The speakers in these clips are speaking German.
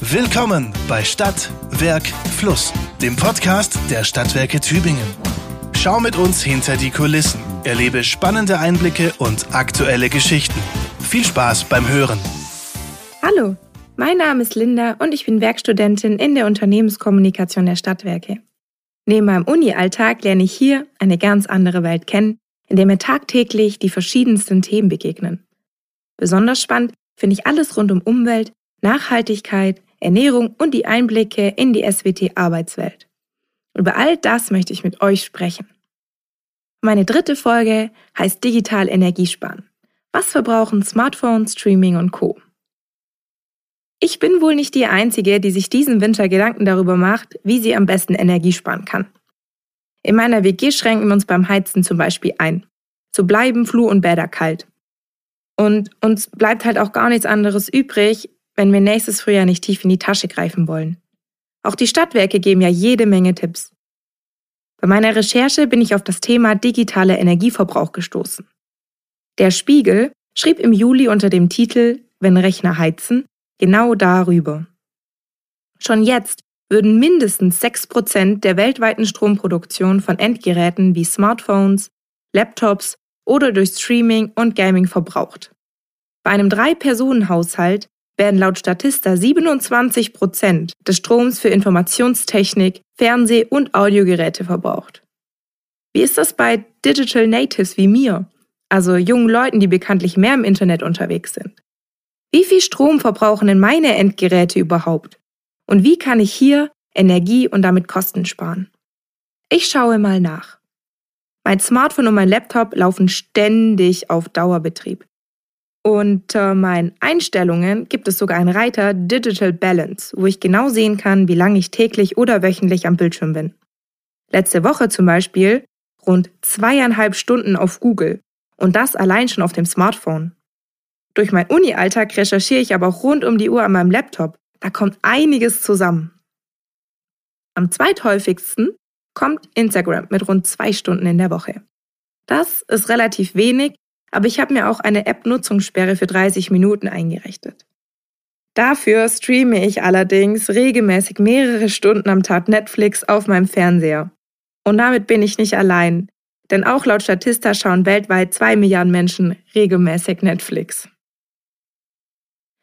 Willkommen bei Stadt, Werk, Fluss, dem Podcast der Stadtwerke Tübingen. Schau mit uns hinter die Kulissen, erlebe spannende Einblicke und aktuelle Geschichten. Viel Spaß beim Hören. Hallo, mein Name ist Linda und ich bin Werkstudentin in der Unternehmenskommunikation der Stadtwerke. Neben meinem Uni-Alltag lerne ich hier eine ganz andere Welt kennen, in der mir tagtäglich die verschiedensten Themen begegnen. Besonders spannend finde ich alles rund um Umwelt, Nachhaltigkeit, Ernährung und die Einblicke in die SWT-Arbeitswelt. Über all das möchte ich mit euch sprechen. Meine dritte Folge heißt Digital Energiesparen. Was verbrauchen Smartphones, Streaming und Co. Ich bin wohl nicht die Einzige, die sich diesen Winter Gedanken darüber macht, wie sie am besten Energie sparen kann. In meiner WG schränken wir uns beim Heizen zum Beispiel ein. So bleiben Flur und Bäder kalt. Und uns bleibt halt auch gar nichts anderes übrig, wenn wir nächstes Frühjahr nicht tief in die Tasche greifen wollen. Auch die Stadtwerke geben ja jede Menge Tipps. Bei meiner Recherche bin ich auf das Thema digitaler Energieverbrauch gestoßen. Der Spiegel schrieb im Juli unter dem Titel Wenn Rechner heizen genau darüber. Schon jetzt würden mindestens 6% der weltweiten Stromproduktion von Endgeräten wie Smartphones, Laptops oder durch Streaming und Gaming verbraucht. Bei einem Drei-Personen-Haushalt werden laut Statista 27 Prozent des Stroms für Informationstechnik, Fernseh- und Audiogeräte verbraucht. Wie ist das bei Digital Natives wie mir, also jungen Leuten, die bekanntlich mehr im Internet unterwegs sind? Wie viel Strom verbrauchen denn meine Endgeräte überhaupt? Und wie kann ich hier Energie und damit Kosten sparen? Ich schaue mal nach. Mein Smartphone und mein Laptop laufen ständig auf Dauerbetrieb. Unter meinen Einstellungen gibt es sogar einen Reiter Digital Balance, wo ich genau sehen kann, wie lange ich täglich oder wöchentlich am Bildschirm bin. Letzte Woche zum Beispiel rund zweieinhalb Stunden auf Google und das allein schon auf dem Smartphone. Durch meinen Uni-Alltag recherchiere ich aber auch rund um die Uhr an meinem Laptop. Da kommt einiges zusammen. Am zweithäufigsten kommt Instagram mit rund zwei Stunden in der Woche. Das ist relativ wenig, aber ich habe mir auch eine App-Nutzungssperre für 30 Minuten eingerichtet. Dafür streame ich allerdings regelmäßig mehrere Stunden am Tag Netflix auf meinem Fernseher. Und damit bin ich nicht allein, denn auch laut Statista schauen weltweit zwei Milliarden Menschen regelmäßig Netflix.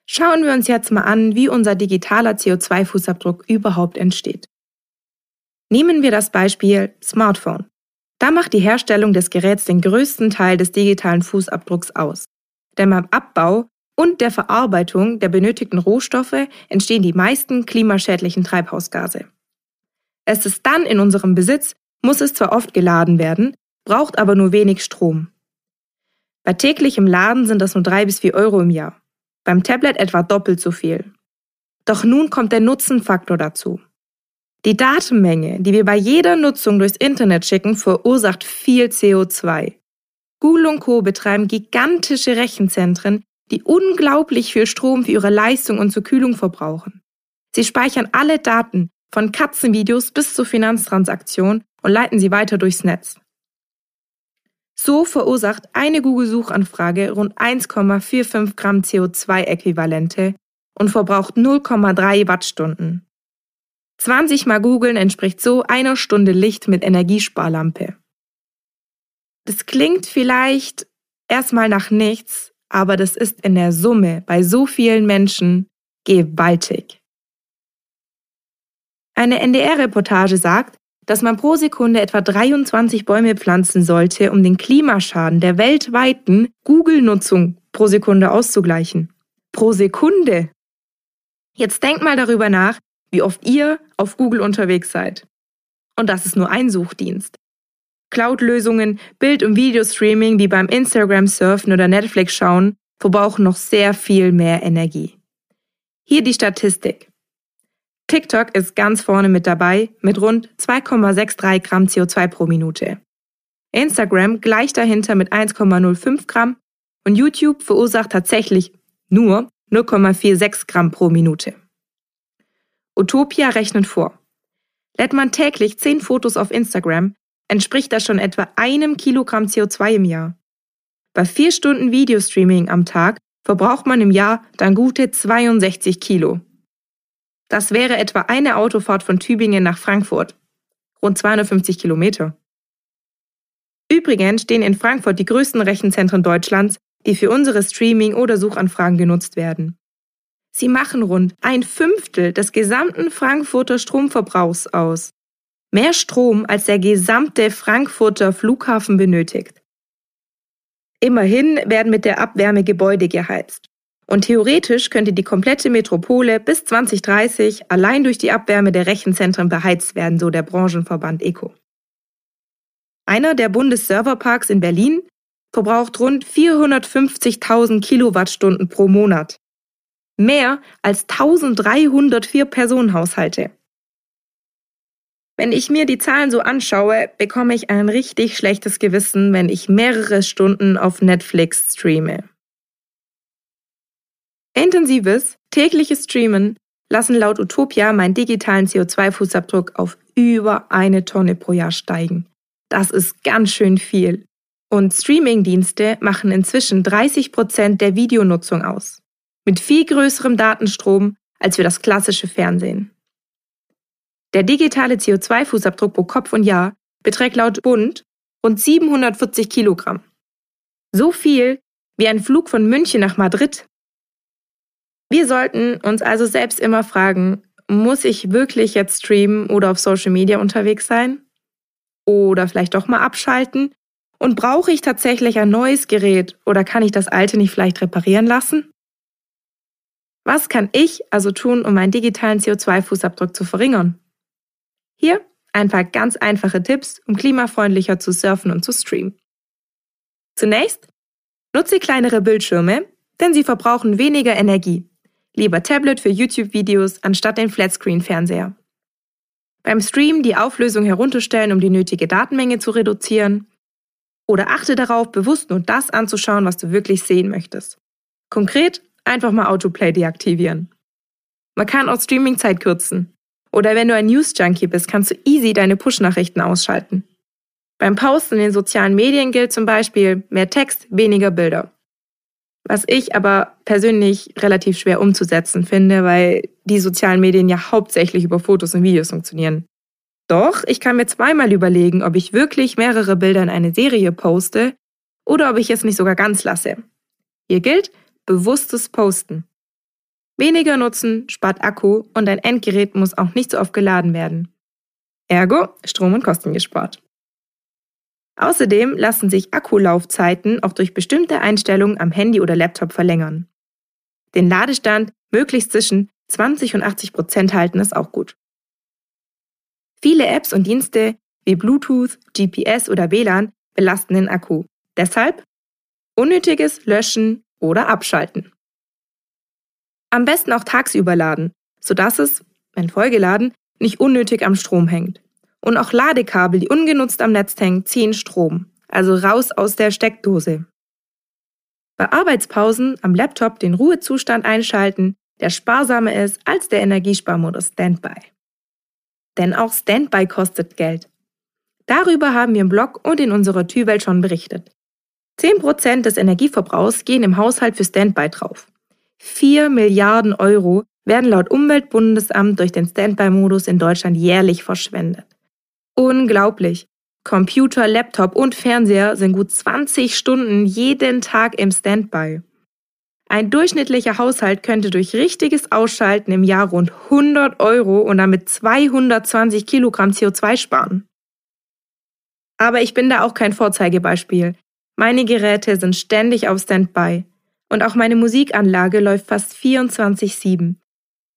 Schauen wir uns jetzt mal an, wie unser digitaler CO2-Fußabdruck überhaupt entsteht. Nehmen wir das Beispiel Smartphone. Da macht die Herstellung des Geräts den größten Teil des digitalen Fußabdrucks aus. Denn beim Abbau und der Verarbeitung der benötigten Rohstoffe entstehen die meisten klimaschädlichen Treibhausgase. Es ist dann in unserem Besitz, muss es zwar oft geladen werden, braucht aber nur wenig Strom. Bei täglichem Laden sind das nur drei bis vier Euro im Jahr. Beim Tablet etwa doppelt so viel. Doch nun kommt der Nutzenfaktor dazu. Die Datenmenge, die wir bei jeder Nutzung durchs Internet schicken, verursacht viel CO2. Google und Co. betreiben gigantische Rechenzentren, die unglaublich viel Strom für ihre Leistung und zur Kühlung verbrauchen. Sie speichern alle Daten, von Katzenvideos bis zur Finanztransaktion und leiten sie weiter durchs Netz. So verursacht eine Google-Suchanfrage rund 1,45 Gramm CO2-Äquivalente und verbraucht 0,3 Wattstunden. 20 mal googeln entspricht so einer Stunde Licht mit Energiesparlampe. Das klingt vielleicht erstmal nach nichts, aber das ist in der Summe bei so vielen Menschen gewaltig. Eine NDR-Reportage sagt, dass man pro Sekunde etwa 23 Bäume pflanzen sollte, um den Klimaschaden der weltweiten Google-Nutzung pro Sekunde auszugleichen. Pro Sekunde! Jetzt denkt mal darüber nach, wie oft ihr auf Google unterwegs seid. Und das ist nur ein Suchdienst. Cloud-Lösungen, Bild- und Videostreaming wie beim Instagram surfen oder Netflix schauen verbrauchen noch sehr viel mehr Energie. Hier die Statistik. TikTok ist ganz vorne mit dabei mit rund 2,63 Gramm CO2 pro Minute. Instagram gleich dahinter mit 1,05 Gramm und YouTube verursacht tatsächlich nur 0,46 Gramm pro Minute. Utopia rechnet vor. Lädt man täglich 10 Fotos auf Instagram, entspricht das schon etwa einem Kilogramm CO2 im Jahr. Bei 4 Stunden Videostreaming am Tag verbraucht man im Jahr dann gute 62 Kilo. Das wäre etwa eine Autofahrt von Tübingen nach Frankfurt. Rund 250 Kilometer. Übrigens stehen in Frankfurt die größten Rechenzentren Deutschlands, die für unsere Streaming- oder Suchanfragen genutzt werden. Sie machen rund ein Fünftel des gesamten Frankfurter Stromverbrauchs aus. Mehr Strom als der gesamte Frankfurter Flughafen benötigt. Immerhin werden mit der Abwärme Gebäude geheizt. Und theoretisch könnte die komplette Metropole bis 2030 allein durch die Abwärme der Rechenzentren beheizt werden, so der Branchenverband ECO. Einer der Bundesserverparks in Berlin verbraucht rund 450.000 Kilowattstunden pro Monat. Mehr als 1304 Personenhaushalte. Wenn ich mir die Zahlen so anschaue, bekomme ich ein richtig schlechtes Gewissen, wenn ich mehrere Stunden auf Netflix streame. Intensives, tägliches Streamen lassen laut Utopia meinen digitalen CO2-Fußabdruck auf über eine Tonne pro Jahr steigen. Das ist ganz schön viel. Und Streamingdienste machen inzwischen 30 Prozent der Videonutzung aus. Mit viel größerem Datenstrom als für das klassische Fernsehen. Der digitale CO2-Fußabdruck pro Kopf und Jahr beträgt laut Bund rund 740 Kilogramm. So viel wie ein Flug von München nach Madrid wir sollten uns also selbst immer fragen, muss ich wirklich jetzt streamen oder auf Social Media unterwegs sein? Oder vielleicht doch mal abschalten? Und brauche ich tatsächlich ein neues Gerät oder kann ich das alte nicht vielleicht reparieren lassen? Was kann ich also tun, um meinen digitalen CO2-Fußabdruck zu verringern? Hier ein paar ganz einfache Tipps, um klimafreundlicher zu surfen und zu streamen. Zunächst nutze kleinere Bildschirme, denn sie verbrauchen weniger Energie Lieber Tablet für YouTube-Videos anstatt den Flatscreen-Fernseher. Beim Stream die Auflösung herunterstellen, um die nötige Datenmenge zu reduzieren. Oder achte darauf, bewusst nur das anzuschauen, was du wirklich sehen möchtest. Konkret einfach mal Autoplay deaktivieren. Man kann auch Streamingzeit kürzen. Oder wenn du ein News-Junkie bist, kannst du easy deine Push-Nachrichten ausschalten. Beim Posten in den sozialen Medien gilt zum Beispiel mehr Text, weniger Bilder was ich aber persönlich relativ schwer umzusetzen finde, weil die sozialen Medien ja hauptsächlich über Fotos und Videos funktionieren. Doch, ich kann mir zweimal überlegen, ob ich wirklich mehrere Bilder in eine Serie poste oder ob ich es nicht sogar ganz lasse. Hier gilt bewusstes Posten. Weniger nutzen spart Akku und dein Endgerät muss auch nicht so oft geladen werden. Ergo Strom und Kosten gespart. Außerdem lassen sich Akkulaufzeiten auch durch bestimmte Einstellungen am Handy oder Laptop verlängern. Den Ladestand möglichst zwischen 20 und 80 Prozent halten ist auch gut. Viele Apps und Dienste wie Bluetooth, GPS oder WLAN belasten den Akku. Deshalb unnötiges löschen oder abschalten. Am besten auch tagsüber laden, sodass es, wenn vollgeladen, nicht unnötig am Strom hängt. Und auch Ladekabel, die ungenutzt am Netz hängen, ziehen Strom. Also raus aus der Steckdose. Bei Arbeitspausen am Laptop den Ruhezustand einschalten, der sparsamer ist als der Energiesparmodus Standby. Denn auch Standby kostet Geld. Darüber haben wir im Blog und in unserer Tüwelt schon berichtet. 10% des Energieverbrauchs gehen im Haushalt für Standby drauf. 4 Milliarden Euro werden laut Umweltbundesamt durch den Standby-Modus in Deutschland jährlich verschwendet. Unglaublich. Computer, Laptop und Fernseher sind gut 20 Stunden jeden Tag im Standby. Ein durchschnittlicher Haushalt könnte durch richtiges Ausschalten im Jahr rund 100 Euro und damit 220 Kilogramm CO2 sparen. Aber ich bin da auch kein Vorzeigebeispiel. Meine Geräte sind ständig auf Standby. Und auch meine Musikanlage läuft fast 24-7.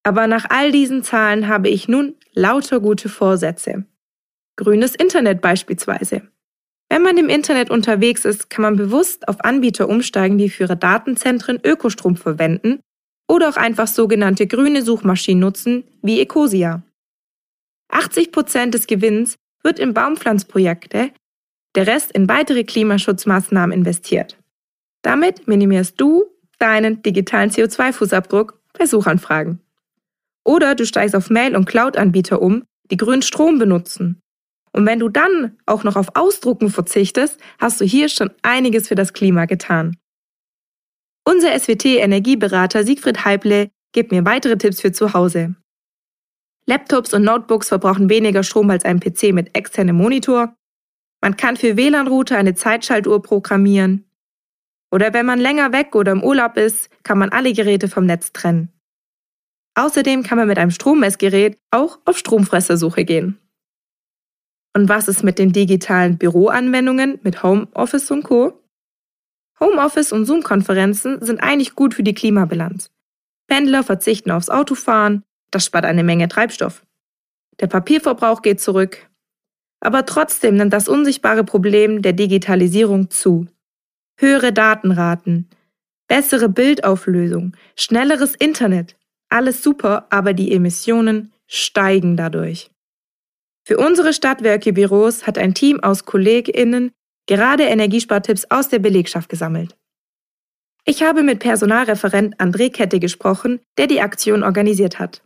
Aber nach all diesen Zahlen habe ich nun lauter gute Vorsätze. Grünes Internet beispielsweise. Wenn man im Internet unterwegs ist, kann man bewusst auf Anbieter umsteigen, die für ihre Datenzentren Ökostrom verwenden oder auch einfach sogenannte grüne Suchmaschinen nutzen, wie Ecosia. 80 Prozent des Gewinns wird in Baumpflanzprojekte, der Rest in weitere Klimaschutzmaßnahmen investiert. Damit minimierst du deinen digitalen CO2-Fußabdruck bei Suchanfragen. Oder du steigst auf Mail- und Cloud-Anbieter um, die grünen Strom benutzen und wenn du dann auch noch auf Ausdrucken verzichtest, hast du hier schon einiges für das Klima getan. Unser SWT-Energieberater Siegfried Heible gibt mir weitere Tipps für zu Hause. Laptops und Notebooks verbrauchen weniger Strom als ein PC mit externem Monitor. Man kann für WLAN-Router eine Zeitschaltuhr programmieren. Oder wenn man länger weg oder im Urlaub ist, kann man alle Geräte vom Netz trennen. Außerdem kann man mit einem Strommessgerät auch auf Stromfressersuche gehen. Und was ist mit den digitalen Büroanwendungen mit Homeoffice und Co? Homeoffice und Zoom-Konferenzen sind eigentlich gut für die Klimabilanz. Pendler verzichten aufs Autofahren, das spart eine Menge Treibstoff. Der Papierverbrauch geht zurück. Aber trotzdem nimmt das unsichtbare Problem der Digitalisierung zu. Höhere Datenraten, bessere Bildauflösung, schnelleres Internet. Alles super, aber die Emissionen steigen dadurch. Für unsere Stadtwerke-Büros hat ein Team aus KollegInnen gerade Energiespartipps aus der Belegschaft gesammelt. Ich habe mit Personalreferent André Kette gesprochen, der die Aktion organisiert hat.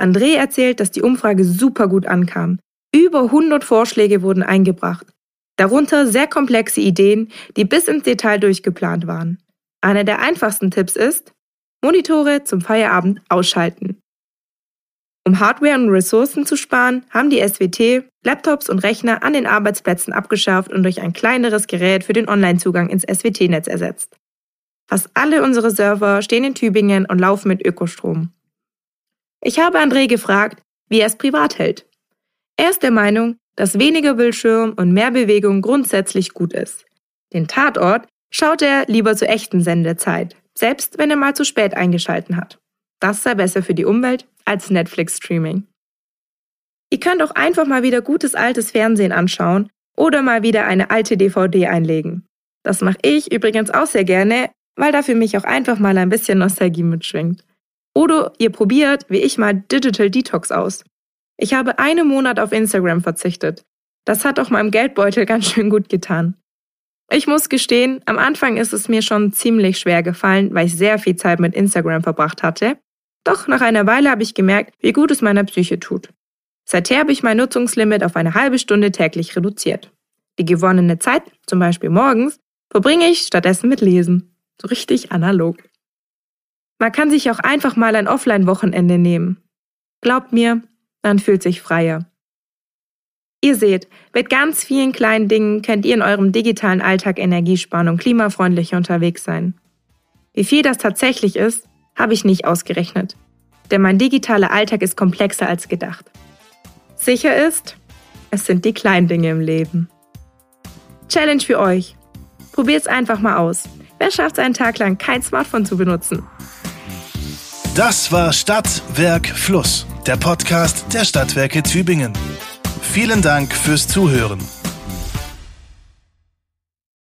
André erzählt, dass die Umfrage super gut ankam. Über 100 Vorschläge wurden eingebracht. Darunter sehr komplexe Ideen, die bis ins Detail durchgeplant waren. Einer der einfachsten Tipps ist, Monitore zum Feierabend ausschalten. Um Hardware und Ressourcen zu sparen, haben die SWT Laptops und Rechner an den Arbeitsplätzen abgeschafft und durch ein kleineres Gerät für den Online-Zugang ins SWT-Netz ersetzt. Fast alle unsere Server stehen in Tübingen und laufen mit Ökostrom. Ich habe André gefragt, wie er es privat hält. Er ist der Meinung, dass weniger Bildschirm und mehr Bewegung grundsätzlich gut ist. Den Tatort schaut er lieber zur echten Sendezeit, selbst wenn er mal zu spät eingeschalten hat. Das sei besser für die Umwelt als Netflix-Streaming. Ihr könnt auch einfach mal wieder gutes altes Fernsehen anschauen oder mal wieder eine alte DVD einlegen. Das mache ich übrigens auch sehr gerne, weil da für mich auch einfach mal ein bisschen Nostalgie mitschwingt. Oder ihr probiert, wie ich mal Digital Detox aus. Ich habe einen Monat auf Instagram verzichtet. Das hat auch meinem Geldbeutel ganz schön gut getan. Ich muss gestehen, am Anfang ist es mir schon ziemlich schwer gefallen, weil ich sehr viel Zeit mit Instagram verbracht hatte. Doch nach einer Weile habe ich gemerkt, wie gut es meiner Psyche tut. Seither habe ich mein Nutzungslimit auf eine halbe Stunde täglich reduziert. Die gewonnene Zeit, zum Beispiel morgens, verbringe ich stattdessen mit Lesen. So richtig analog. Man kann sich auch einfach mal ein Offline-Wochenende nehmen. Glaubt mir, man fühlt sich freier. Ihr seht, mit ganz vielen kleinen Dingen könnt ihr in eurem digitalen Alltag Energie sparen und klimafreundlicher unterwegs sein. Wie viel das tatsächlich ist, habe ich nicht ausgerechnet. Denn mein digitaler Alltag ist komplexer als gedacht. Sicher ist, es sind die kleinen Dinge im Leben. Challenge für euch. Probiert's einfach mal aus. Wer schafft es einen Tag lang, kein Smartphone zu benutzen? Das war Stadt, Werk, Fluss, der Podcast der Stadtwerke Tübingen. Vielen Dank fürs Zuhören.